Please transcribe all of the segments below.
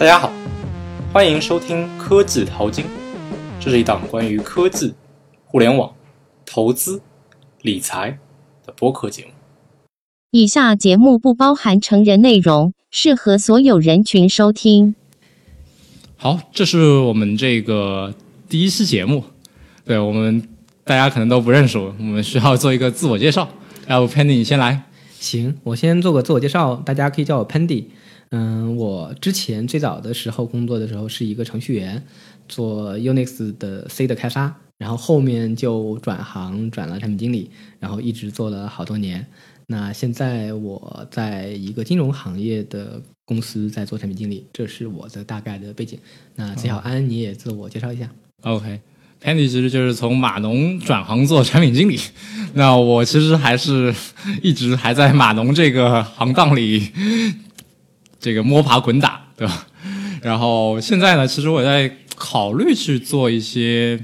大家好，欢迎收听科技淘金，这是一档关于科技、互联网、投资、理财的播客节目。以下节目不包含成人内容，适合所有人群收听。好，这是我们这个第一期节目，对我们大家可能都不认识我，我们需要做一个自我介绍。要不 Penny 你先来？行，我先做个自我介绍，大家可以叫我 Pendy。嗯，我之前最早的时候工作的时候是一个程序员，做 Unix 的 C 的开发，然后后面就转行转了产品经理，然后一直做了好多年。那现在我在一个金融行业的公司在做产品经理，这是我的大概的背景。那崔小安，你也自我介绍一下。OK，Pendy 其实就是从码农转行做产品经理，那我其实还是 一直还在码农这个行当里，这个摸爬滚打，对吧？然后现在呢，其实我在考虑去做一些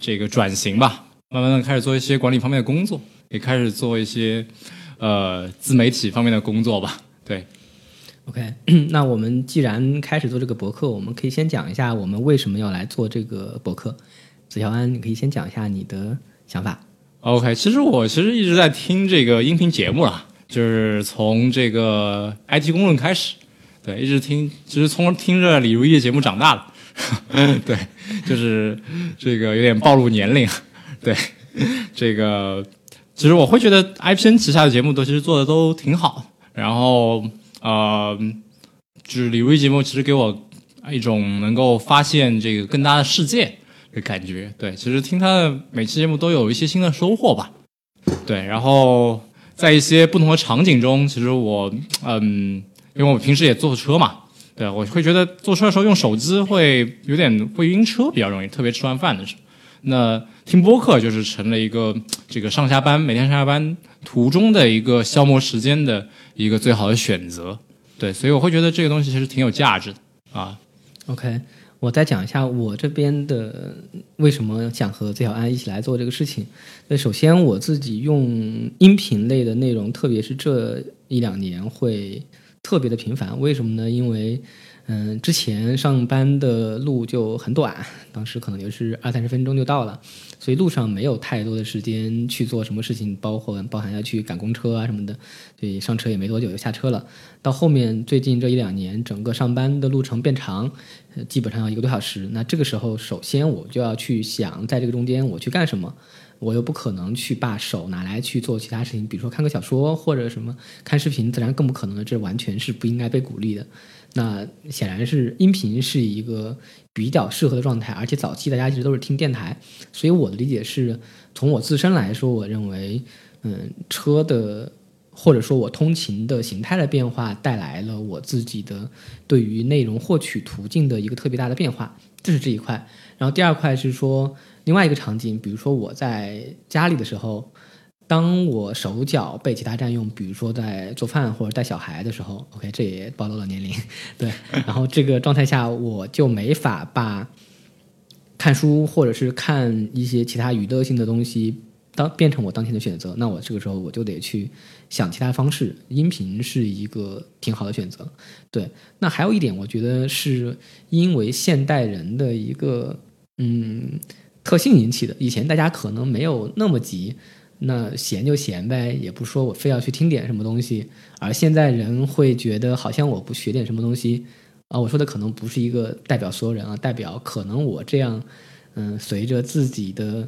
这个转型吧，慢慢的开始做一些管理方面的工作，也开始做一些呃自媒体方面的工作吧。对，OK，那我们既然开始做这个博客，我们可以先讲一下我们为什么要来做这个博客。子乔安，你可以先讲一下你的想法。OK，其实我其实一直在听这个音频节目了，就是从这个 IT 公论开始，对，一直听，其实从听着李如一的节目长大的，对，就是这个有点暴露年龄，对，这个其实我会觉得 IPN 旗下的节目都其实做的都挺好，然后呃，就是李如一节目其实给我一种能够发现这个更大的世界。的感觉，对，其实听他的每期节目都有一些新的收获吧，对，然后在一些不同的场景中，其实我，嗯，因为我平时也坐车嘛，对，我会觉得坐车的时候用手机会有点会晕车，比较容易，特别吃完饭的时候。那听播客就是成了一个这个上下班每天上下班途中的一个消磨时间的一个最好的选择，对，所以我会觉得这个东西其实挺有价值的啊。OK。我再讲一下我这边的为什么想和最小安一起来做这个事情。那首先我自己用音频类的内容，特别是这一两年会特别的频繁。为什么呢？因为嗯，之前上班的路就很短，当时可能就是二三十分钟就到了，所以路上没有太多的时间去做什么事情，包括包含要去赶公车啊什么的，所以上车也没多久就下车了。到后面最近这一两年，整个上班的路程变长，基本上要一个多小时。那这个时候，首先我就要去想，在这个中间我去干什么。我又不可能去把手拿来去做其他事情，比如说看个小说或者什么看视频，自然更不可能。这完全是不应该被鼓励的。那显然是音频是一个比较适合的状态，而且早期大家一直都是听电台，所以我的理解是从我自身来说，我认为，嗯，车的或者说我通勤的形态的变化带来了我自己的对于内容获取途径的一个特别大的变化，这是这一块。然后第二块是说另外一个场景，比如说我在家里的时候。当我手脚被其他占用，比如说在做饭或者带小孩的时候，OK，这也暴露了年龄，对。然后这个状态下，我就没法把看书或者是看一些其他娱乐性的东西当变成我当前的选择。那我这个时候我就得去想其他方式，音频是一个挺好的选择。对，那还有一点，我觉得是因为现代人的一个嗯特性引起的。以前大家可能没有那么急。那闲就闲呗，也不说我非要去听点什么东西。而现在人会觉得，好像我不学点什么东西啊，我说的可能不是一个代表所有人啊，代表可能我这样，嗯，随着自己的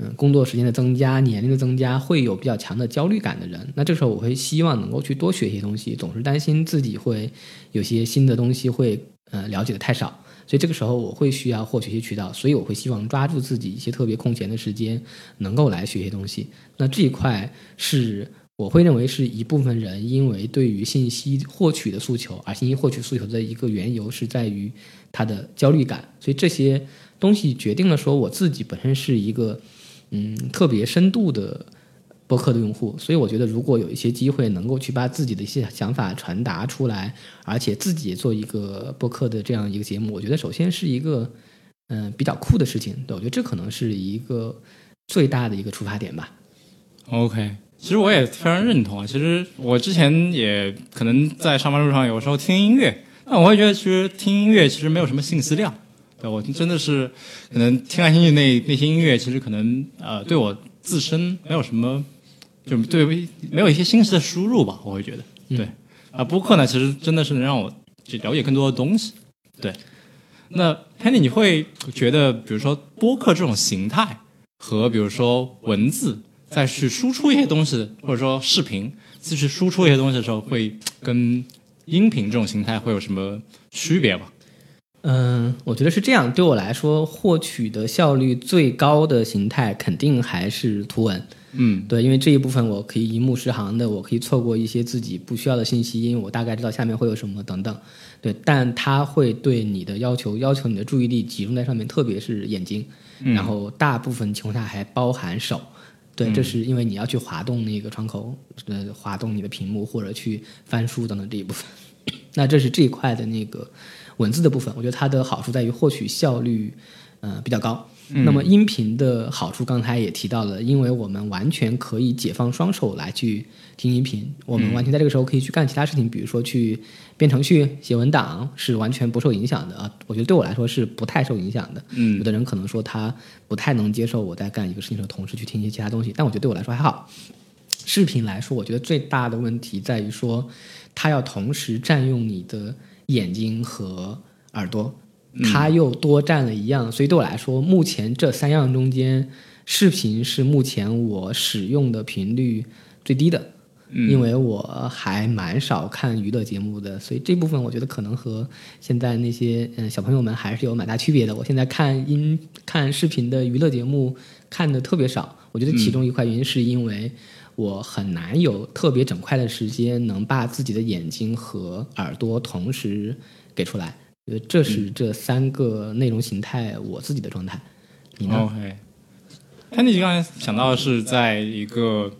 嗯工作时间的增加、年龄的增加，会有比较强的焦虑感的人。那这时候我会希望能够去多学一些东西，总是担心自己会有些新的东西会呃了解的太少。所以这个时候我会需要获取一些渠道，所以我会希望抓住自己一些特别空闲的时间，能够来学一些东西。那这一块是我会认为是一部分人因为对于信息获取的诉求，而信息获取诉求的一个缘由是在于他的焦虑感。所以这些东西决定了说我自己本身是一个嗯特别深度的。播客的用户，所以我觉得如果有一些机会能够去把自己的一些想法传达出来，而且自己做一个播客的这样一个节目，我觉得首先是一个嗯、比较酷的事情。对我觉得这可能是一个最大的一个出发点吧。OK，其实我也非常认同啊。其实我之前也可能在上班路上有时候听音乐，那我会觉得，其实听音乐其实没有什么信息量。对我真的是可能听来听去那那些音乐，其实可能呃对我自身没有什么，就对没有一些信息的输入吧。我会觉得，对啊，播客呢，其实真的是能让我去了解更多的东西。对，那 Penny，你会觉得，比如说播客这种形态和比如说文字再去输出一些东西，或者说视频继续输出一些东西的时候，会跟音频这种形态会有什么区别吗？嗯，我觉得是这样。对我来说，获取的效率最高的形态肯定还是图文。嗯，对，因为这一部分我可以一目十行的，我可以错过一些自己不需要的信息，因为我大概知道下面会有什么等等。对，但它会对你的要求，要求你的注意力集中在上面，特别是眼睛，然后大部分情况下还包含手。对，这是因为你要去滑动那个窗口，呃，滑动你的屏幕或者去翻书等等这一部分。那这是这一块的那个。文字的部分，我觉得它的好处在于获取效率，呃比较高。那么音频的好处，刚才也提到了，因为我们完全可以解放双手来去听音频，我们完全在这个时候可以去干其他事情，比如说去编程序、写文档，是完全不受影响的啊。我觉得对我来说是不太受影响的。嗯，有的人可能说他不太能接受我在干一个事情的同时去听一些其他东西，但我觉得对我来说还好。视频来说，我觉得最大的问题在于说，它要同时占用你的。眼睛和耳朵，它又多占了一样，所以对我来说，目前这三样中间，视频是目前我使用的频率最低的，因为我还蛮少看娱乐节目的，所以这部分我觉得可能和现在那些嗯小朋友们还是有蛮大区别的。我现在看音看视频的娱乐节目看的特别少，我觉得其中一块原因是因为。我很难有特别整块的时间能把自己的眼睛和耳朵同时给出来，呃，这是这三个内容形态我自己的状态。你呢？OK，那你刚才想到的是在一个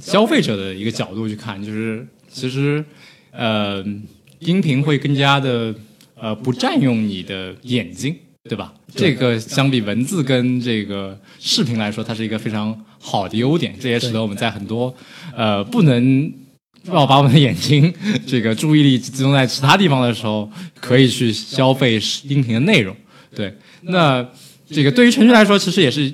消费者的一个角度去看，就是其实呃，音频会更加的呃不占用你的眼睛，对吧？这个相比文字跟这个视频来说，它是一个非常。好的优点，这也使得我们在很多，呃，不能要把我们的眼睛这个注意力集中在其他地方的时候，可以去消费音频的内容。对，那这个对于程序来说，其实也是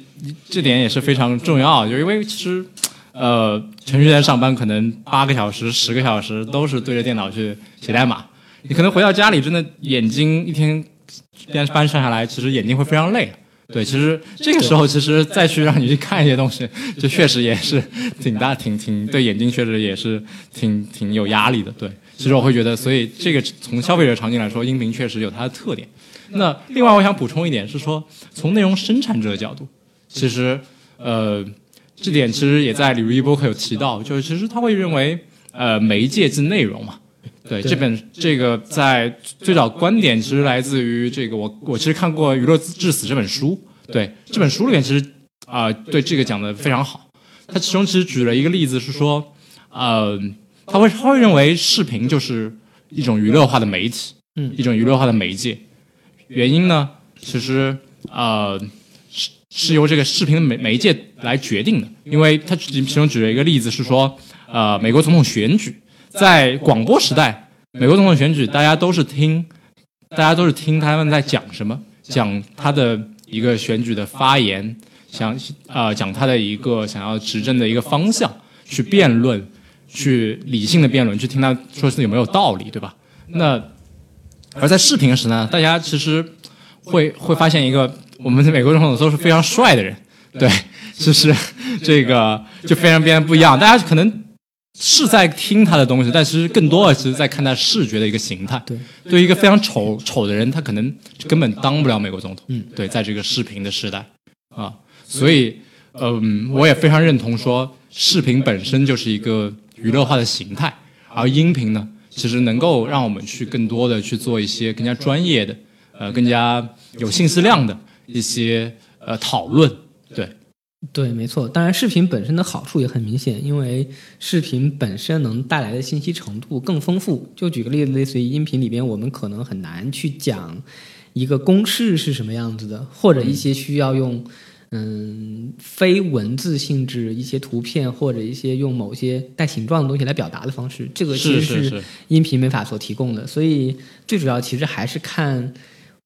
这点也是非常重要，就因为其实，呃，程序员上班可能八个小时、十个小时都是对着电脑去写代码，你可能回到家里，真的眼睛一天边班上下来，其实眼睛会非常累。对，其实这个时候，其实再去让你去看一些东西，就确实也是挺大、挺挺对眼睛确实也是挺挺有压力的。对，其实我会觉得，所以这个从消费者场景来说，音频确实有它的特点。那另外，我想补充一点是说，从内容生产者的角度，其实呃，这点其实也在李如一博客有提到，就是其实他会认为，呃，媒介即内容嘛。对这本这个在最早观点其实来自于这个我我其实看过《娱乐至死》这本书，对这本书里面其实啊对这个讲的非常好。他其中其实举了一个例子是说，呃，他会他会认为视频就是一种娱乐化的媒体，嗯，一种娱乐化的媒介。原因呢，其实呃是是由这个视频的媒媒介来决定的。因为他其中举了一个例子是说，呃，美国总统选举。在广播时代，美国总统选举，大家都是听，大家都是听他们在讲什么，讲他的一个选举的发言，想啊讲他的一个想要执政的一个方向，去辩论，去理性的辩论，去听他说是有没有道理，对吧？那而在视频时呢，大家其实会会发现一个，我们的美国总统都是非常帅的人，对，就是这个就非常变得不一样，大家可能。是在听他的东西，但其实更多的是在看他视觉的一个形态。对，对于一个非常丑丑的人，他可能根本当不了美国总统。嗯，对，在这个视频的时代，啊，所以，嗯，我也非常认同说，视频本身就是一个娱乐化的形态，而音频呢，其实能够让我们去更多的去做一些更加专业的，呃，更加有信息量的一些呃讨论。对。没错。当然，视频本身的好处也很明显，因为视频本身能带来的信息程度更丰富。就举个例子，类似于音频里边，我们可能很难去讲一个公式是什么样子的，或者一些需要用嗯非文字性质一些图片或者一些用某些带形状的东西来表达的方式，这个其实是音频没法所提供的。所以最主要其实还是看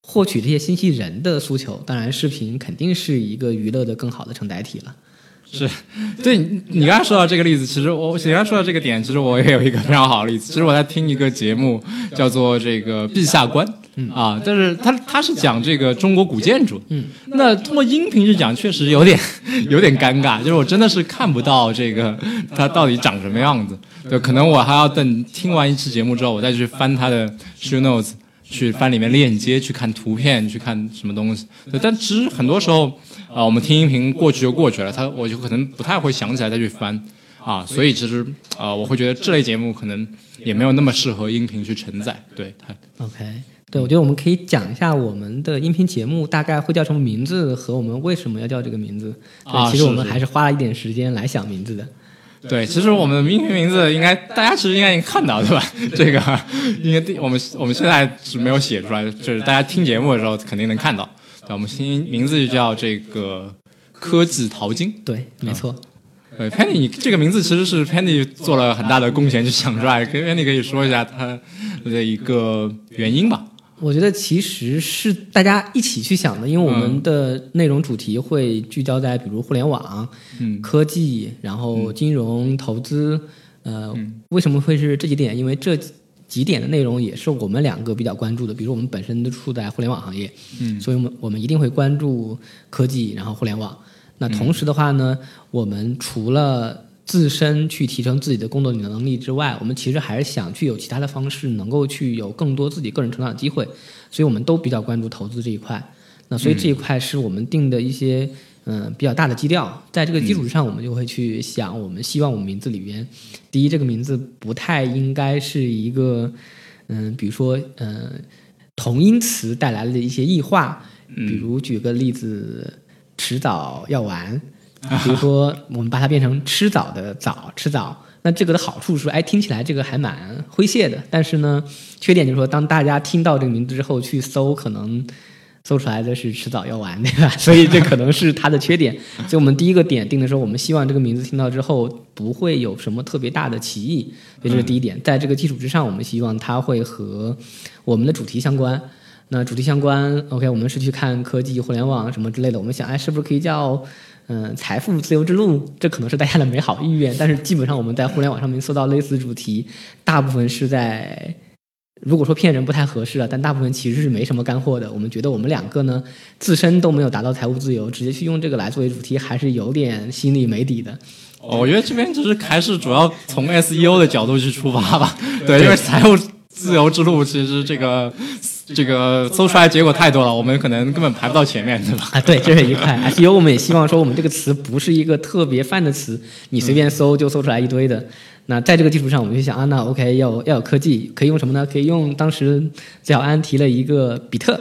获取这些信息人的诉求。当然，视频肯定是一个娱乐的更好的承载体了。是，对你你刚才说到这个例子，其实我你刚才说到这个点，其实我也有一个非常好的例子。其实我在听一个节目，叫做这个《陛下观》，啊，但是他他是讲这个中国古建筑，嗯，那通过音频去讲，确实有点有点尴尬，就是我真的是看不到这个它到底长什么样子，对，可能我还要等听完一期节目之后，我再去翻它的 show notes。去翻里面链接，去看图片，去看什么东西。对，但其实很多时候，啊、我们听音频过去就过去了，他我就可能不太会想起来再去翻啊，所以其实啊、我会觉得这类节目可能也没有那么适合音频去承载。对它，OK，对，我觉得我们可以讲一下我们的音频节目大概会叫什么名字和我们为什么要叫这个名字。对其实我们还是花了一点时间来想名字的。对，其实我们的音频名字应该大家其实应该已经看到对吧？这个应该我们我们现在是没有写出来，就是大家听节目的时候肯定能看到。对，我们新名字就叫这个科技淘金。对，没错。对，Penny，你这个名字其实是 Penny 做了很大的贡献去想出来，跟 Penny 可以说一下他的一个原因吧？我觉得其实是大家一起去想的，因为我们的内容主题会聚焦在比如互联网、嗯科技，然后金融、投资。呃，为什么会是这几点？因为这几点的内容也是我们两个比较关注的。比如我们本身都处在互联网行业，嗯所以我们我们一定会关注科技，然后互联网。那同时的话呢，我们除了自身去提升自己的工作能力之外，我们其实还是想去有其他的方式，能够去有更多自己个人成长的机会，所以我们都比较关注投资这一块。那所以这一块是我们定的一些嗯、比较大的基调，在这个基础之上，我们就会去想，我们希望我们名字里边，第一这个名字不太应该是一个嗯、比如说嗯、同音词带来的一些异化，比如举个例子，迟早要完。比如说，我们把它变成吃早的早，吃早。那这个的好处是，哎，听起来这个还蛮诙谐的。但是呢，缺点就是说，当大家听到这个名字之后去搜，可能搜出来的是迟早要完，对吧？所以这可能是它的缺点。所以我们第一个点定的时候，我们希望这个名字听到之后不会有什么特别大的歧义，这就是第一点。在这个基础之上，我们希望它会和我们的主题相关。那主题相关，OK，我们是去看科技、互联网什么之类的。我们想，哎，是不是可以叫嗯，财富自由之路，这可能是大家的美好意愿，但是基本上我们在互联网上面搜到类似主题，大部分是在，如果说骗人不太合适啊，但大部分其实是没什么干货的。我们觉得我们两个呢，自身都没有达到财务自由，直接去用这个来作为主题，还是有点心里没底的。哦我觉得这边就是还是主要从 SEO 的角度去出发吧。对，因为财务自由之路其实这个这个搜出来结果太多了，我们可能根本排不到前面，对吧？啊，对，这是一块。SEO 我们也希望说，我们这个词不是一个特别泛的词，你随便搜就搜出来一堆的。那在这个基础上，我们就想啊，那 OK 要要有科技，可以用什么呢？可以用当时最小安提了一个比特，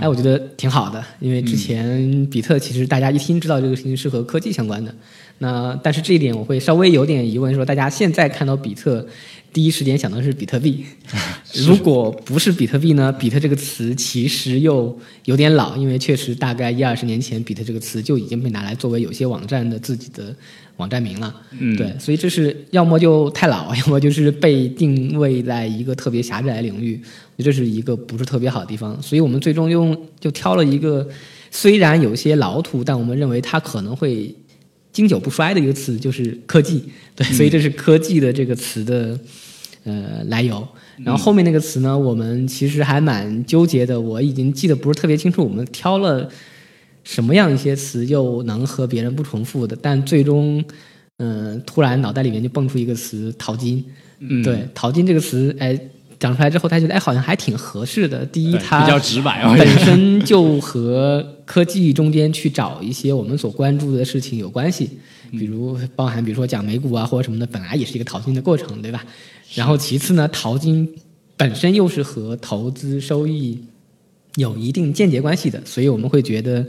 哎，我觉得挺好的，因为之前比特其实大家一听知道这个事情是和科技相关的。那但是这一点我会稍微有点疑问，说大家现在看到比特，第一时间想到是比特币，如果不是比特币呢？比特这个词其实又有点老，因为确实大概一二十年前，比特这个词就已经被拿来作为有些网站的自己的网站名了。嗯对，所以这是要么就太老，要么就是被定位在一个特别狭窄的领域，这是一个不是特别好的地方。所以我们最终用就挑了一个虽然有些老土，但我们认为它可能会经久不衰的一个词，就是科技。对，所以这是科技的这个词的呃来由。然后后面那个词呢，我们其实还蛮纠结的，我已经记得不是特别清楚，我们挑了什么样一些词又能和别人不重复的，但最终，嗯、突然脑袋里面就蹦出一个词“淘金”。嗯，对，“淘金”这个词，哎，讲出来之后，他觉得哎，好像还挺合适的。第一，对它比较直白，本身就和科技中间去找一些我们所关注的事情有关系，比如包含比如说讲美股啊或者什么的，本来也是一个淘金的过程，对吧？然后其次呢，淘金本身又是和投资收益有一定间接关系的，所以我们会觉得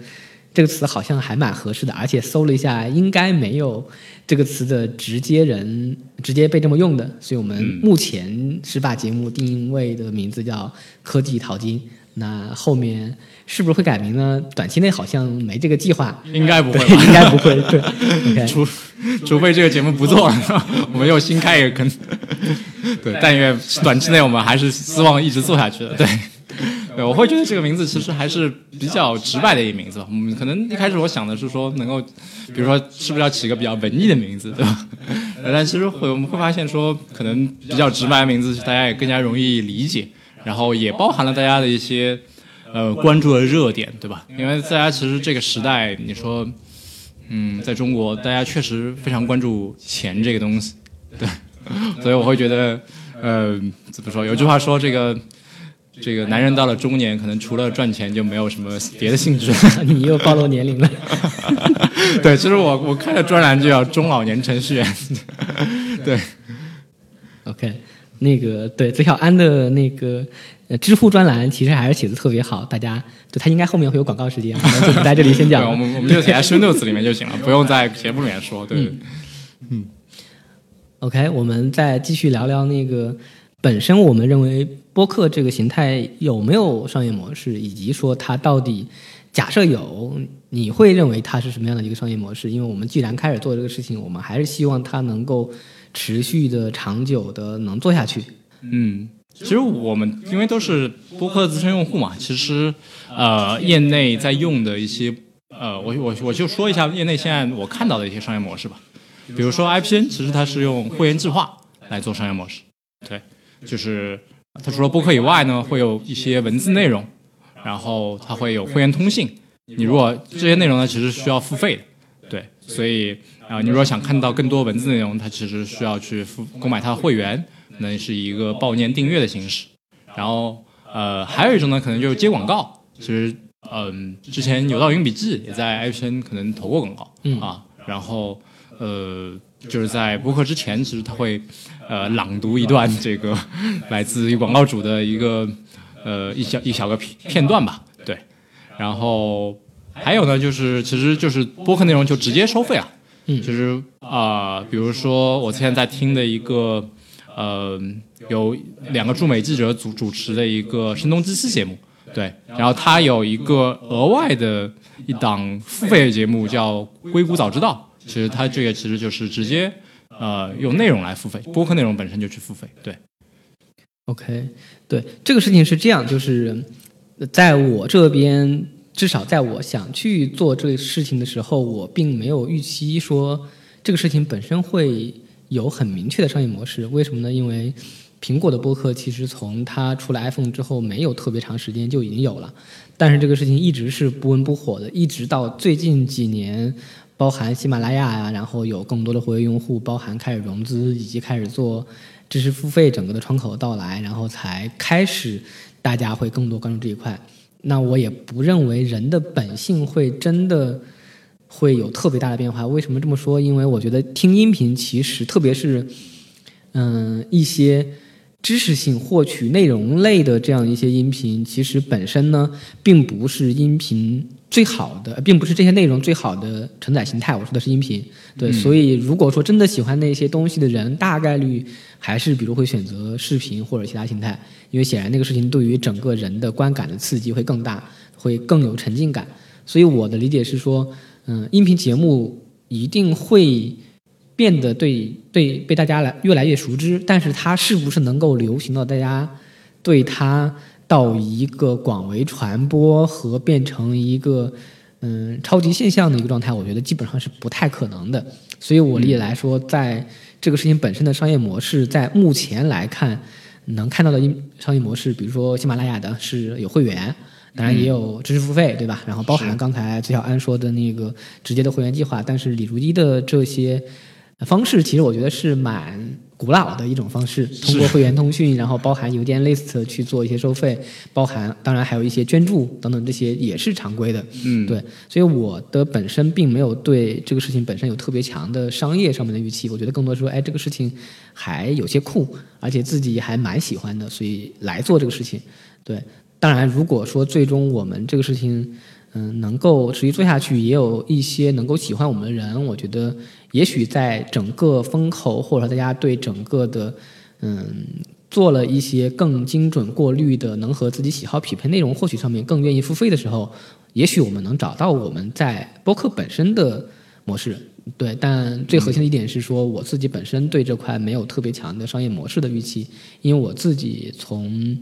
这个词好像还蛮合适的，而且搜了一下，应该没有这个词的直接人直接被这么用的，所以我们目前是把节目定位的名字叫“科技淘金”。那后面是不是会改名呢？短期内好像没这个计划，应该不会，应该不会。对 除除非这个节目不做了，我们又新开一个坑。对，但愿短期内我们还是希望一直做下去的。对，对，我会觉得这个名字其实还是比较直白的一个名字吧。嗯，可能一开始我想的是说能够，比如说是不是要起个比较文艺的名字，对吧？但其实会我们会发现说，可能比较直白的名字大家也更加容易理解，然后也包含了大家的一些呃关注的热点，对吧？因为大家其实这个时代，你说。嗯，在中国，大家确实非常关注钱这个东西，对，所以我会觉得，呃，怎么说？有句话说，这个这个男人到了中年，可能除了赚钱就没有什么别的兴趣了。你又暴露年龄了。对，其实我我看的专栏就叫中老年程序员，对，OK，那个对泽小安的那个呃知乎专栏，其实还是写的特别好，大家就他应该后面会有广告时间，我们在这里先，讲了。我们我们就写在 show notes 里面就行了，不用在节目里面说。对，嗯 OK，我们再继续聊聊那个本身我们认为播客这个形态有没有商业模式，以及说它到底假设有，你会认为它是什么样的一个商业模式？因为我们既然开始做这个事情，我们还是希望它能够持续的、长久的能做下去。嗯，其实我们因为都是播客的资深用户嘛，其实呃，业内在用的一些呃，我我我就说一下业内现在我看到的一些商业模式吧。比如说 IPN，其实它是用会员计划来做商业模式，对，就是它除了播客以外呢，会有一些文字内容，然后它会有会员通信。你如果这些内容呢，其实需要付费的，对，所以啊、呃你如果想看到更多文字内容，它其实需要去付购买它的会员，那是一个报年订阅的形式。然后呃，还有一种呢，可能就是接广告。其实嗯、之前有道云笔记也在 IPN 可能投过广告，嗯啊，然后呃，就是在播客之前，其实他会呃朗读一段这个来自于广告主的一个呃一小一小个片片段吧，对。然后还有呢，就是其实就是播客内容就直接收费啊，嗯。就是啊、呃比如说我现在在听的一个呃有两个驻美记者主主持的一个声东击西节目，对，然后他有一个额外的一档付费的节目叫《硅谷早知道》，其实它这个其实就是直接呃用内容来付费，播客内容本身就去付费，对，OK，对这个事情是这样，就是在我这边，至少在我想去做这个事情的时候，我并没有预期说这个事情本身会有很明确的商业模式。为什么呢？因为苹果的播客其实从它出了 iPhone 之后，没有特别长时间就已经有了，但是这个事情一直是不温不火的，一直到最近几年。包含喜马拉雅呀，然后有更多的活跃用户，包含开始融资以及开始做知识付费整个的窗口到来，然后才开始大家会更多关注这一块。那我也不认为人的本性会真的会有特别大的变化。为什么这么说？因为我觉得听音频其实，特别是嗯一些知识性获取内容类的这样一些音频，其实本身呢，并不是音频最好的，并不是这些内容最好的承载形态。我说的是音频，对，所以如果说真的喜欢那些东西的人，大概率还是比如会选择视频或者其他形态，因为显然那个事情对于整个人的观感的刺激会更大，会更有沉浸感。所以我的理解是说，嗯，音频节目一定会变得对对被大家来越来越熟知，但是它是不是能够流行到大家对它到一个广为传播和变成一个嗯超级现象的一个状态，我觉得基本上是不太可能的。所以我理解来说，在这个事情本身的商业模式，在目前来看，能看到的一商业模式，比如说喜马拉雅的是有会员。当然也有知识付费，对吧？然后包含刚才崔小安说的那个直接的会员计划，但是李如一的这些方式，其实我觉得是蛮古老的一种方式，通过会员通讯，然后包含邮件 list 去做一些收费，包含当然还有一些捐助等等，这些也是常规的。嗯，对，所以我的本身并没有对这个事情本身有特别强的商业上面的预期，我觉得更多是说，哎，这个事情还有些酷，而且自己还蛮喜欢的，所以来做这个事情。对，当然如果说最终我们这个事情，嗯，能够持续做下去，也有一些能够喜欢我们的人，我觉得也许在整个风口或者说大家对整个的嗯做了一些更精准过滤的，能和自己喜好匹配内容获取上面更愿意付费的时候，也许我们能找到我们在播客本身的模式。对，但最核心的一点是说，我自己本身对这块没有特别强的商业模式的预期，因为我自己从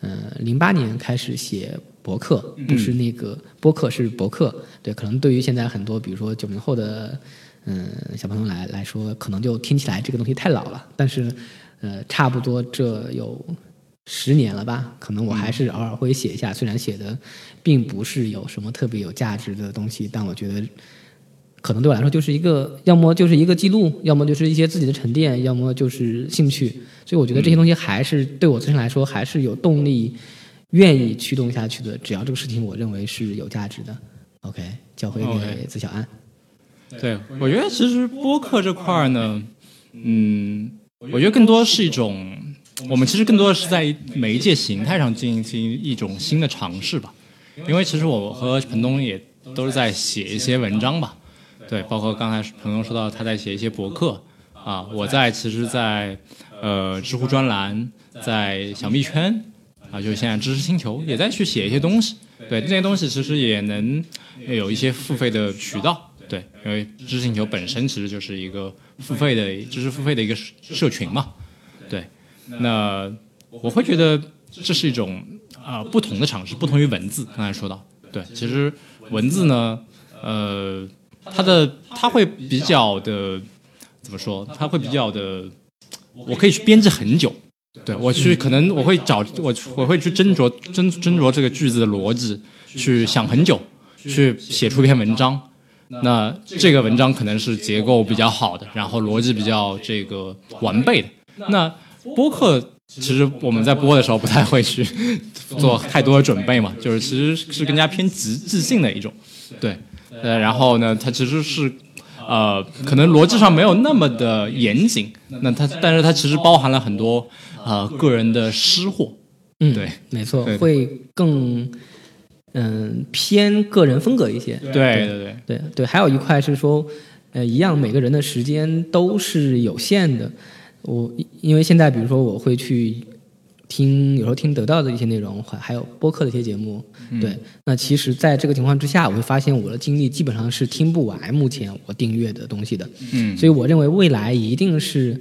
呃零八年开始写博客，不是那个播客是博客。对，可能对于现在很多比如说九零后的嗯小朋友来来说，可能就听起来这个东西太老了，但是。呃，差不多这有十年了吧？可能我还是偶尔会写一下，虽然写的并不是有什么特别有价值的东西，但我觉得可能对我来说就是一个，要么就是一个记录，要么就是一些自己的沉淀，要么就是兴趣。所以我觉得这些东西还是对我自身来说还是有动力，愿意驱动下去的。只要这个事情我认为是有价值的，OK，交回给子小安。对，我觉得其实播客这块儿呢，嗯。我觉得更多是一种，我们其实更多的是在媒介形态上进行一种新的尝试吧。因为其实我和彭东也都是在写一些文章吧，对，包括刚才彭东说到他在写一些博客啊，我在其实，在呃知乎专栏，在小蜜圈啊，就是现在知识星球也在去写一些东西，对，这些东西其实也能有一些付费的渠道。对，因为知识星球本身其实就是一个付费的知识付费的一个社群嘛。对，那我会觉得这是一种啊不同的尝试，不同于文字。刚才说到，对，其实文字呢，呃，它的它会比较的怎么说？它会比较的，我可以去编辑很久。对我去，可能我会找我我会去斟酌斟斟酌这个句子的逻辑，去想很久，去写出一篇文章。那这个文章可能是结构比较好的，然后逻辑比较这个完备的。那播客其实我们在播的时候不太会去做太多的准备嘛，就是其实是更加偏即即兴的一种，对，呃，然后呢，它其实是呃可能逻辑上没有那么的严谨，那它但是它其实包含了很多呃个人的失货，嗯，对，没错，会更。嗯，偏个人风格一些。对对对对对，还有一块是说，呃，一样，每个人的时间都是有限的。我因为现在，比如说，我会去听，有时候听得到的一些内容，还还有播客的一些节目。对，那其实，在这个情况之下，我会发现我的精力基本上是听不完目前我订阅的东西的。嗯，所以我认为未来一定是。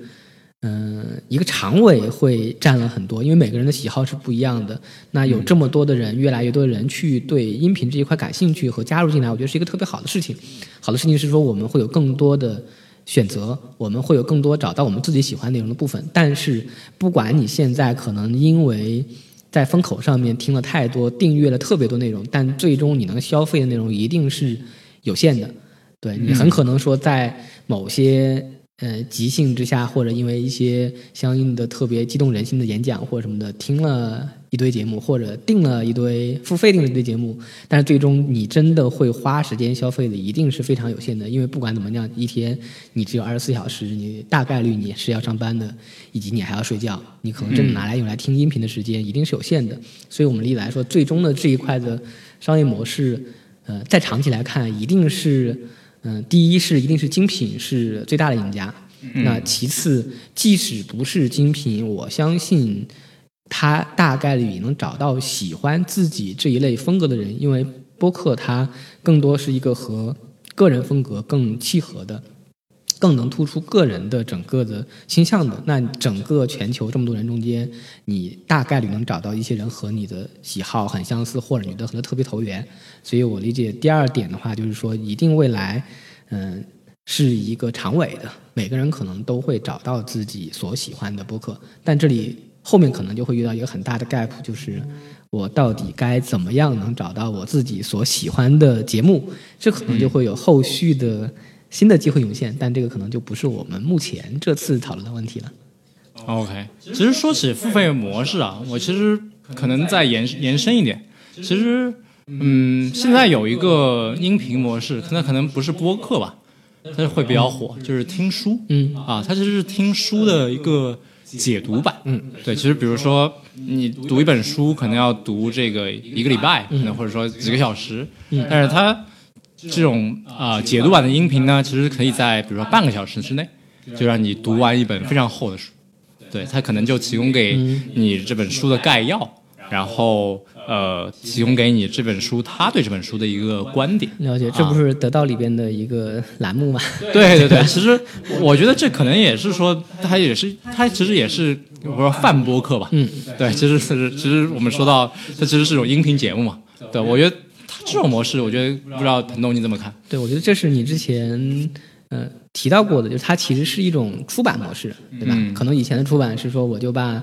嗯，一个常委会占了很多，因为每个人的喜好是不一样的。那有这么多的人，越来越多的人去对音频这一块感兴趣和加入进来，我觉得是一个特别好的事情。好的事情是说，我们会有更多的选择，我们会有更多找到我们自己喜欢内容的部分。但是，不管你现在可能因为在风口上面听了太多，订阅了特别多内容，但最终你能消费的内容一定是有限的。对你很可能说在某些。呃，即兴之下，或者因为一些相应的特别激动人心的演讲或者什么的，听了一堆节目，或者订了一堆付费订了一堆节目，但是最终你真的会花时间消费的，一定是非常有限的。因为不管怎么样，一天你只有二十四小时，你大概率你是要上班的，以及你还要睡觉，你可能真的拿来用来听音频的时间一定是有限的。所以我们例子来说，最终的这一块的商业模式，呃，在长期来看，一定是。嗯，第一是一定是精品是最大的赢家，那其次，即使不是精品，我相信他大概率也能找到喜欢自己这一类风格的人，因为播客它更多是一个和个人风格更契合的。更能突出个人的整个的倾向的，那整个全球这么多人中间，你大概率能找到一些人和你的喜好很相似，或者你的和他特别投缘。所以我理解第二点的话，就是说一定未来，嗯，是一个长尾的，每个人可能都会找到自己所喜欢的播客，但这里后面可能就会遇到一个很大的 gap，就是我到底该怎么样能找到我自己所喜欢的节目，这可能就会有后续的。新的机会涌现，但这个可能就不是我们目前这次讨论的问题了。OK，其实说起付费模式啊，我其实可能再延延伸一点。其实，嗯，现在有一个音频模式，可能可能不是播客吧，但是会比较火，就是听书。嗯，啊，它其实是听书的一个解读版。嗯，对，其实比如说你读一本书，可能要读这个一个礼拜，可能或者说几个小时。嗯，但是它。这种啊解读版的音频呢，其实可以在比如说半个小时之内，就让你读完一本非常厚的书。对它可能就提供给你这本书的概要，然后呃提供给你这本书他对这本书的一个观点。了解，这不是得到里边的一个栏目吗？对对对，其实我觉得这可能也是说，它也是它其实也是我说泛播客吧。嗯，对，其实是其实我们说到它其实是种音频节目嘛。对，我觉得它这种模式，我觉得不知道彭东你怎么看？对，我觉得这是你之前呃提到过的，就是它其实是一种出版模式，对吧？嗯可能以前的出版是说我就把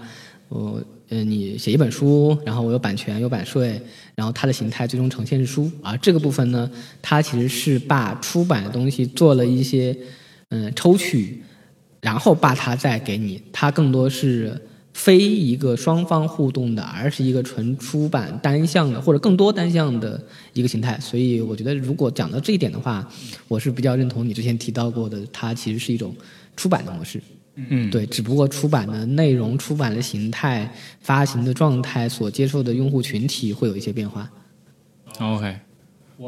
我呃你写一本书，然后我有版权有版税，然后它的形态最终呈现是书，而这个部分呢，它其实是把出版的东西做了一些嗯、呃抽取，然后把它再给你，它更多是。非一个双方互动的，而是一个纯出版单向的，或者更多单向的一个形态。所以我觉得，如果讲到这一点的话，我是比较认同你之前提到过的，它其实是一种出版的模式。嗯，对，只不过出版的内容、出版的形态、发行的状态、所接受的用户群体会有一些变化。OK，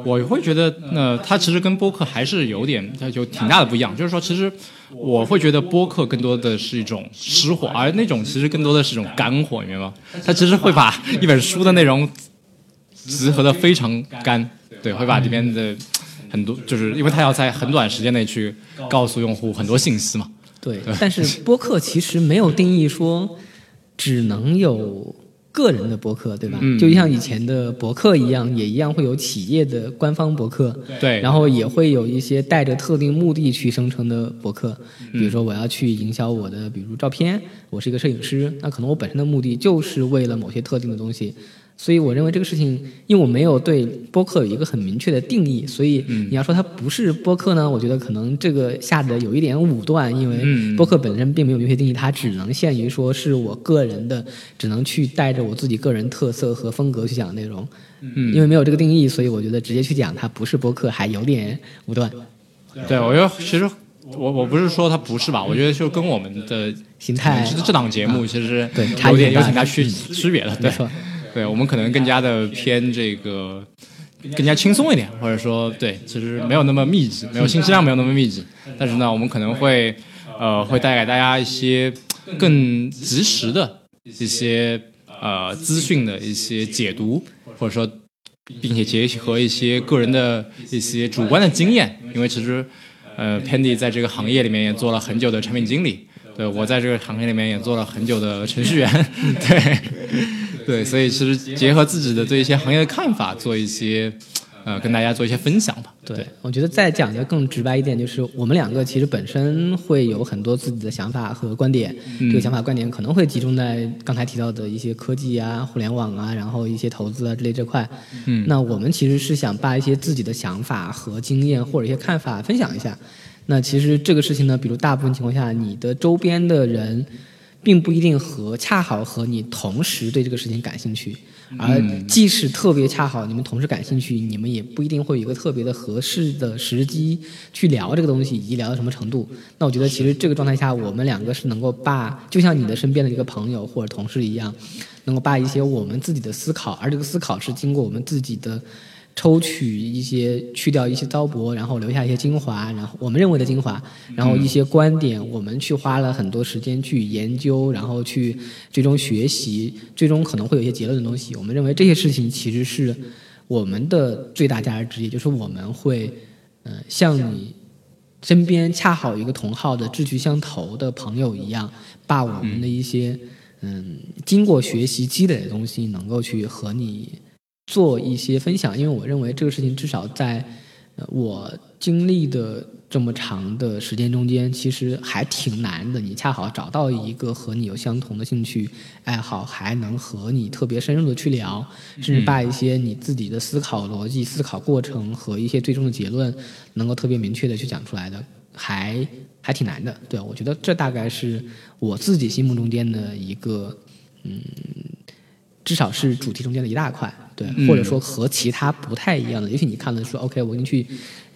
我会觉得，呃，它其实跟播客还是有点，它有挺大的不一样。就是说，其实我会觉得播客更多的是一种湿火，而那种其实更多的是一种干火，你明白吗？它其实会把一本书的内容集合的非常干，对，会把里面的很多，就是因为它要在很短时间内去告诉用户很多信息嘛。对，但是播客其实没有定义说只能有个人的博客，对吧？嗯就像以前的博客一样，也一样会有企业的官方博客，对，然后也会有一些带着特定目的去生成的博客，比如说我要去营销我的，比如照片，我是一个摄影师，那可能我本身的目的就是为了某些特定的东西。所以我认为这个事情，因为我没有对播客有一个很明确的定义，所以你要说它不是播客呢，我觉得可能这个下的有一点武断，因为嗯。播客本身并没有明确定义，它只能限于说是我个人的，只能去带着我自己个人特色和风格去讲内容。嗯。因为没有这个定义，所以我觉得直接去讲它不是播客还有点武断。对，我觉得其实我我不是说它不是吧，我觉得就跟我们的形态这档节目其实对差有点有异很大。挺大区区别的，对，对我们可能更加的偏这个更加轻松一点，或者说对，其实没有那么密集，没有信息量没有那么密集，但是呢，我们可能会呃会带给大家一些更及时的一些呃资讯的一些解读，或者说并且结合一些个人的一些主观的经验，因为其实呃 Pandy 在这个行业里面也做了很久的产品经理。对，我在这个行业里面也做了很久的程序员，对，对，所以其实结合自己的对一些行业的看法，做一些，呃，跟大家做一些分享吧。对，我觉得再讲的更直白一点，就是我们两个其实本身会有很多自己的想法和观点，嗯这个想法观点可能会集中在刚才提到的一些科技啊、互联网啊，然后一些投资啊之类这块。嗯那我们其实是想把一些自己的想法和经验或者一些看法分享一下。那其实这个事情呢，比如大部分情况下，你的周边的人并不一定和恰好和你同时对这个事情感兴趣，而即使特别恰好你们同时感兴趣，你们也不一定会有一个特别的合适的时机去聊这个东西，以及聊到什么程度。那我觉得其实这个状态下，我们两个是能够把，就像你的身边的一个朋友或者同事一样，能够把一些我们自己的思考，而这个思考是经过我们自己的。抽取一些，去掉一些糟粕，然后留下一些精华，然后我们认为的精华，然后一些观点，我们去花了很多时间去研究，然后去最终学习，最终可能会有一些结论的东西。我们认为这些事情其实是我们的最大价值之一，就是我们会，呃，像你身边恰好一个同号的志趣相投的朋友一样，把我们的一些嗯经过学习积累的东西，能够去和你做一些分享，因为我认为这个事情至少在呃我经历的这么长的时间中间，其实还挺难的。你恰好找到一个和你有相同的兴趣爱好，还能和你特别深入的去聊，甚至把一些你自己的思考逻辑、思考过程和一些最终的结论，能够特别明确的去讲出来的，还还挺难的。对，我觉得这大概是我自己心目中间的一个，嗯，至少是主题中间的一大块。对，嗯。或者说和其他不太一样的，也许你看了说，OK，我给你去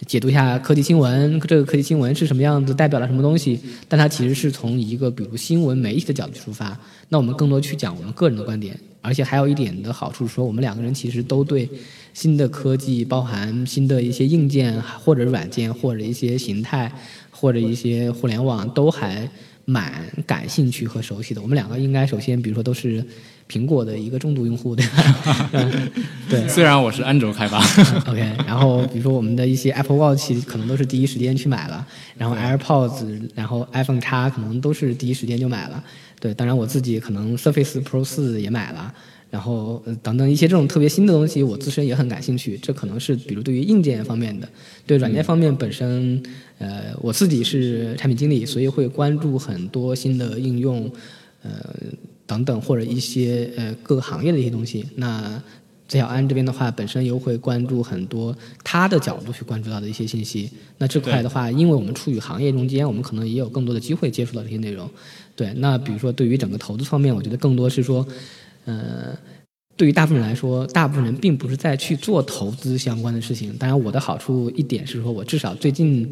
解读一下科技新闻，这个科技新闻是什么样子，代表了什么东西，但它其实是从一个比如新闻媒体的角度出发，那我们更多去讲我们个人的观点，而且还有一点的好处是说，我们两个人其实都对新的科技，包含新的一些硬件或者软件，或者一些形态，或者一些互联网，都还蛮感兴趣和熟悉的。我们两个应该首先，比如说都是苹果的一个重度用户，对吧？嗯，对。虽然我是安卓开发 OK，然后比如说我们的一些 Apple Watch 可能都是第一时间去买了，然后 AirPods，然后 iPhone 叉可能都是第一时间就买了。对，当然我自己可能 Surface Pro 四也买了。然后呃等等一些这种特别新的东西，我自身也很感兴趣。这可能是比如对于硬件方面的，对软件方面本身，呃，我自己是产品经理，所以会关注很多新的应用，呃等等或者一些呃各个行业的一些东西。那这小安这边的话，本身又会关注很多他的角度去关注到的一些信息。那这块的话，因为我们处于行业中间，我们可能也有更多的机会接触到这些内容。对，那比如说对于整个投资方面，我觉得更多是说。呃，对于大部分人来说，大部分人并不是在去做投资相关的事情。当然，我的好处一点是说，我至少最近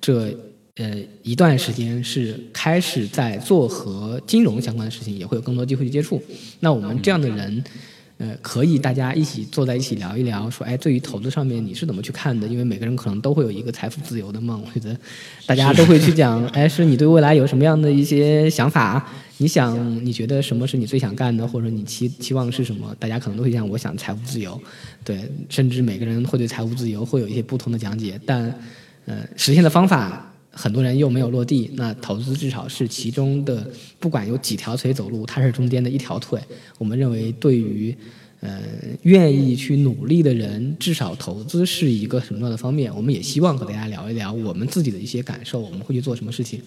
这呃一段时间是开始在做和金融相关的事情，也会有更多机会去接触。那我们这样的人。呃，可以大家一起坐在一起聊一聊，说，哎，对于投资上面你是怎么去看的？因为每个人可能都会有一个财富自由的梦，我觉得大家都会去讲，哎，是你对未来有什么样的一些想法？你想，你觉得什么是你最想干的，或者你期期望是什么？大家可能都会讲，我想财富自由，对，甚至每个人会对财务自由会有一些不同的讲解，但，呃，实现的方法。很多人又没有落地，那投资至少是其中的，不管有几条腿走路，它是中间的一条腿。我们认为，对于呃愿意去努力的人，至少投资是一个什么样的方面？我们也希望和大家聊一聊我们自己的一些感受，我们会去做什么事情。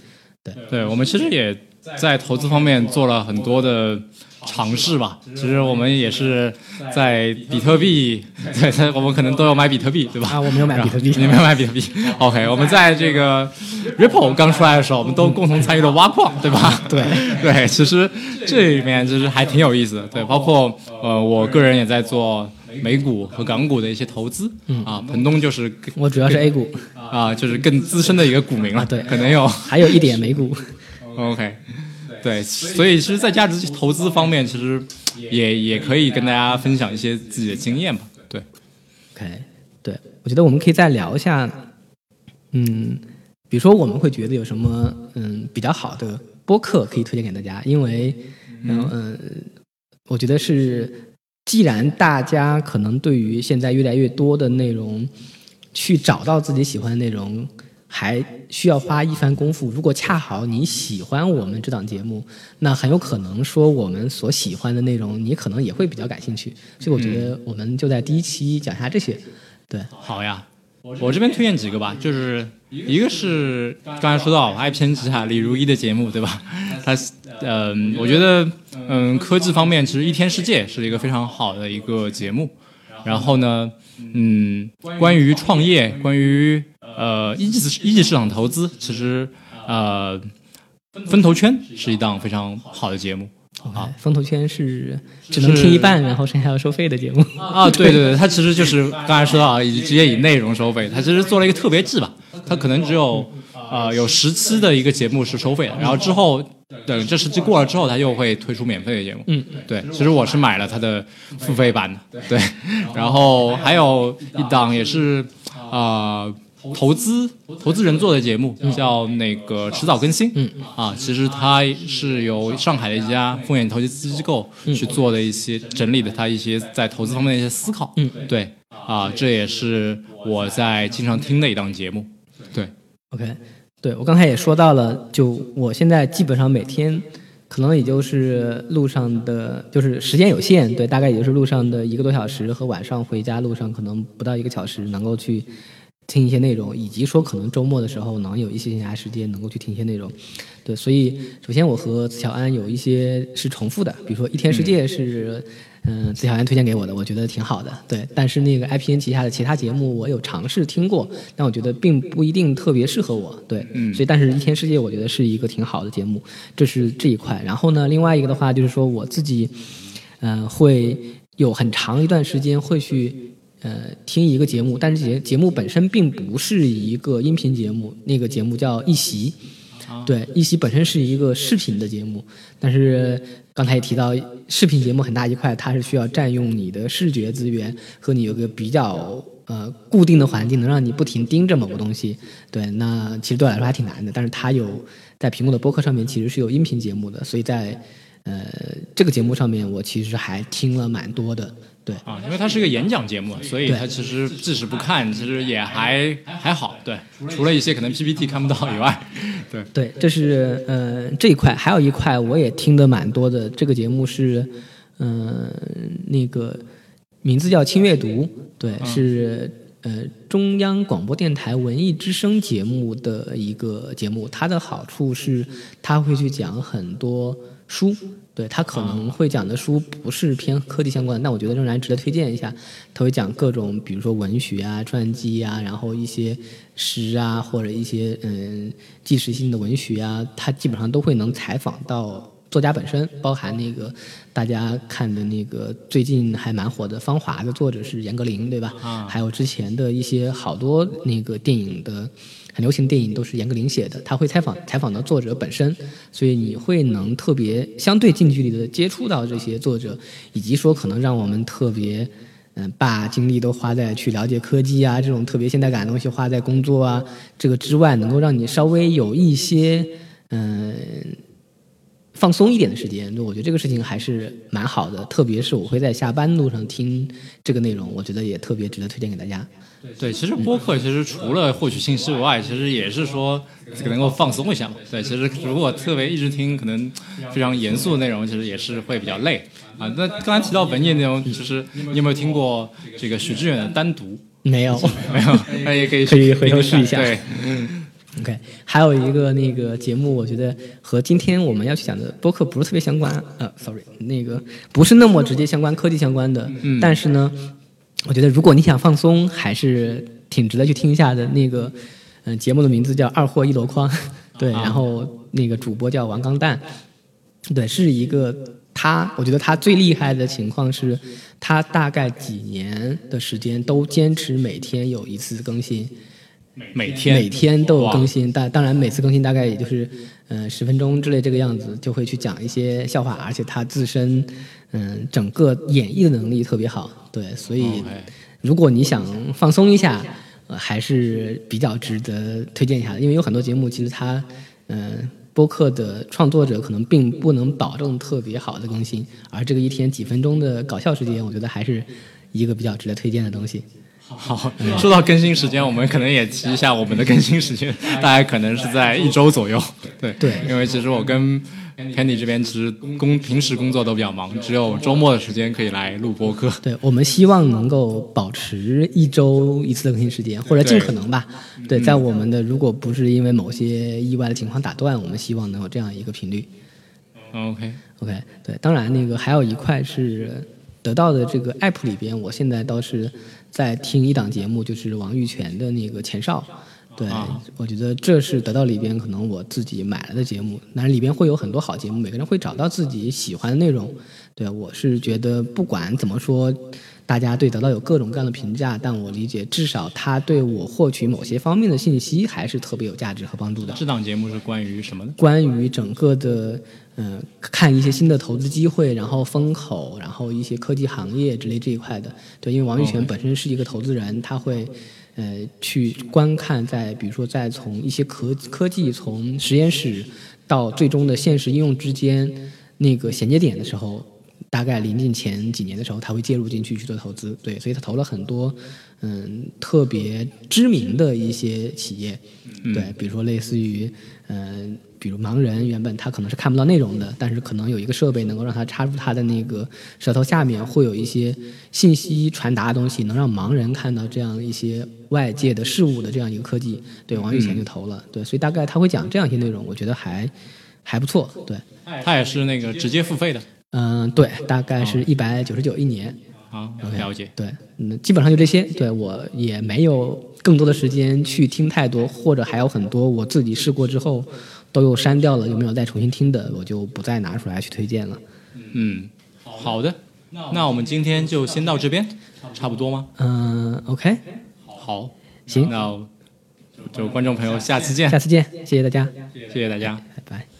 对，对我们其实也在投资方面做了很多的。尝试吧，其实我们也是在比特币，对，我们可能都要买比特币，对吧？啊，我没有买比特币，你没有买比特币。OK，我们在这个 Ripple 刚出来的时候，我们都共同参与了挖矿，对吧？对。对，其实这里面就是还挺有意思的，对，包括呃，我个人也在做美股和港股的一些投资，嗯。啊，彭东就是我主要是 A 股，啊，就是更资深的一个股民了，对，可能有还有一点美股，OK。对，所以其实，在价值投资方面，其实也也可以跟大家分享一些自己的经验吧。对，OK，对，我觉得我们可以再聊一下，嗯，比如说我们会觉得有什么嗯比较好的播客可以推荐给大家，因为嗯嗯，我觉得是，既然大家可能对于现在越来越多的内容，去找到自己喜欢的内容。还需要花一番功夫。如果恰好你喜欢我们这档节目，那很有可能说我们所喜欢的内容，你可能也会比较感兴趣。所以我觉得我们就在第一期讲一下这些。对，好呀，我这边推荐几个吧，就是一个是刚才说到爱偏执啊李如一的节目，对吧？他嗯，我觉得嗯科技方面其实一天世界是一个非常好的一个节目。然后呢，嗯，关于创业，关于。呃，一级一级市场投资其实，呃，风投圈是一档非常好的节目啊。风投圈是只能听一半，然后剩下要收费的节目 啊。对对对，它其实就是刚才说到啊，直接以内容收费。它其实做了一个特别制吧，它可能只有呃有十期的一个节目是收费的，然后之后等这十期过了之后，它又会推出免费的节目。嗯，对，其实我是买了它的付费版的。对，然后还有一档也是啊。投资投资人做的节目叫那个迟早更新，嗯。啊，其实它是由上海的一家风险投资机构去做的一些整理的，他一些在投资方面的一些思考，嗯，对，啊，这也是我在经常听的一档节目，对，OK，对我刚才也说到了，就我现在基本上每天可能也就是路上的，就是时间有限，对，大概也就是路上的一个多小时和晚上回家路上可能不到一个小时能够去。听一些内容，以及说可能周末的时候能有一些闲暇时间能够去听一些内容，对，所以首先我和子乔安有一些是重复的，比如说一天世界是，嗯，子乔安推荐给我的，我觉得挺好的，对，但是那个 IPN 旗下的其他节目我有尝试听过，但我觉得并不一定特别适合我，对，嗯，所以但是一天世界我觉得是一个挺好的节目，这是这一块，然后呢，另外一个的话就是说我自己，嗯，会有很长一段时间会去。呃，听一个节目，但是节节目本身并不是一个音频节目，那个节目叫一席，对，一席本身是一个视频的节目，但是刚才也提到，视频节目很大一块，它是需要占用你的视觉资源和你有个比较呃固定的环境，能让你不停盯着某个东西，对，那其实对我来说还挺难的，但是它有在屏幕的播客上面其实是有音频节目的，所以在呃这个节目上面我其实还听了蛮多的。对啊，因为它是一个演讲节目，所以它其实即使不看，其实也还还好。对，除了一些可能 PPT 看不到以外，对对，这是呃这一块，还有一块我也听的蛮多的。这个节目是嗯、那个名字叫轻阅读，对，是呃中央广播电台文艺之声节目的一个节目。它的好处是它会去讲很多书。对他可能会讲的书不是偏科技相关的，但我觉得仍然值得推荐一下。他会讲各种，比如说文学啊、传记啊，然后一些诗啊，或者一些嗯纪实性的文学啊，他基本上都会能采访到作家本身，包含那个大家看的那个最近还蛮火的《芳华》的作者是严歌苓，对吧？啊还有之前的一些好多那个电影的。很流行的电影都是严歌苓写的，他会采访采访到作者本身，所以你会能特别相对近距离的接触到这些作者，以及说可能让我们特别嗯把精力都花在去了解科技啊这种特别现代感的东西花在工作啊这个之外，能够让你稍微有一些嗯。放松一点的时间，我觉得这个事情还是蛮好的。特别是我会在下班路上听这个内容，我觉得也特别值得推荐给大家。对，其实播客其实除了获取信息以外，其实也是说这个能够放松一下嘛。对，其实如果特别一直听，可能非常严肃的内容，其实也是会比较累啊。那刚才提到文艺内容，其实你有没有听过这个许志远的《单独》？没有，没有，那也可以可以回头试一下。对。嗯 OK，还有一个那个节目，我觉得和今天我们要去讲的播客不是特别相关。呃，sorry，那个不是那么直接相关，科技相关的。嗯。但是呢，我觉得如果你想放松，还是挺值得去听一下的。那个，嗯、呃，节目的名字叫《二货一箩筐》，对，然后那个主播叫王刚蛋，对，是一个他，我觉得他最厉害的情况是，他大概几年的时间都坚持每天有一次更新。每天每天都有更新，但当然每次更新大概也就是嗯十分钟之类这个样子，就会去讲一些笑话，而且他自身嗯整个演绎的能力特别好，对，所以如果你想放松一下，呃，还是比较值得推荐一下的，因为有很多节目其实它嗯播客的创作者可能并不能保证特别好的更新，而这个一天几分钟的搞笑时间，我觉得还是一个比较值得推荐的东西。好，说到更新时间，我们可能也提一下我们的更新时间，大概可能是在一周左右。对对，因为其实我跟 Candy 这边其实工平时工作都比较忙，只有周末的时间可以来录播客。对我们希望能够保持一周一次的更新时间，或者尽可能吧。对，在我们的如果不是因为某些意外的情况打断，我们希望能有这样一个频率。OK OK，对，当然那个还有一块是得到的这个 app 里边，我现在倒是在听一档节目，就是王玉泉的那个前哨。对，啊、我觉得这是得到里边可能我自己买了的节目，但是里边会有很多好节目，每个人会找到自己喜欢的内容。对我是觉得不管怎么说，大家对得到有各种各样的评价，但我理解至少他对我获取某些方面的信息还是特别有价值和帮助的。这档节目是关于什么的？关于整个的。嗯，看一些新的投资机会，然后风口，然后一些科技行业之类这一块的。对，因为王玉泉本身是一个投资人，他会呃去观看在比如说在从一些科科技从实验室到最终的现实应用之间那个衔接点的时候，大概临近前几年的时候，他会介入进去去做投资。对，所以他投了很多嗯特别知名的一些企业，对，比如说类似于嗯。呃比如盲人原本他可能是看不到内容的，但是可能有一个设备能够让他插入他的那个舌头下面，会有一些信息传达的东西，能让盲人看到这样一些外界的事物的这样一个科技。对，王玉贤就投了。对，所以大概他会讲这样一些内容，我觉得还还不错。对，他也是那个直接付费的。嗯，对，大概是一百九十九一年。啊，了解。对，嗯，基本上就这些。对我也没有更多的时间去听太多，或者还有很多我自己试过之后。都又删掉了，有没有再重新听的，我就不再拿出来去推荐了。嗯，好的，那我们今天就先到这边，差不多吗？嗯，OK，好，行，那就观众朋友下次见，下次见，谢谢大家，谢谢大家，拜拜。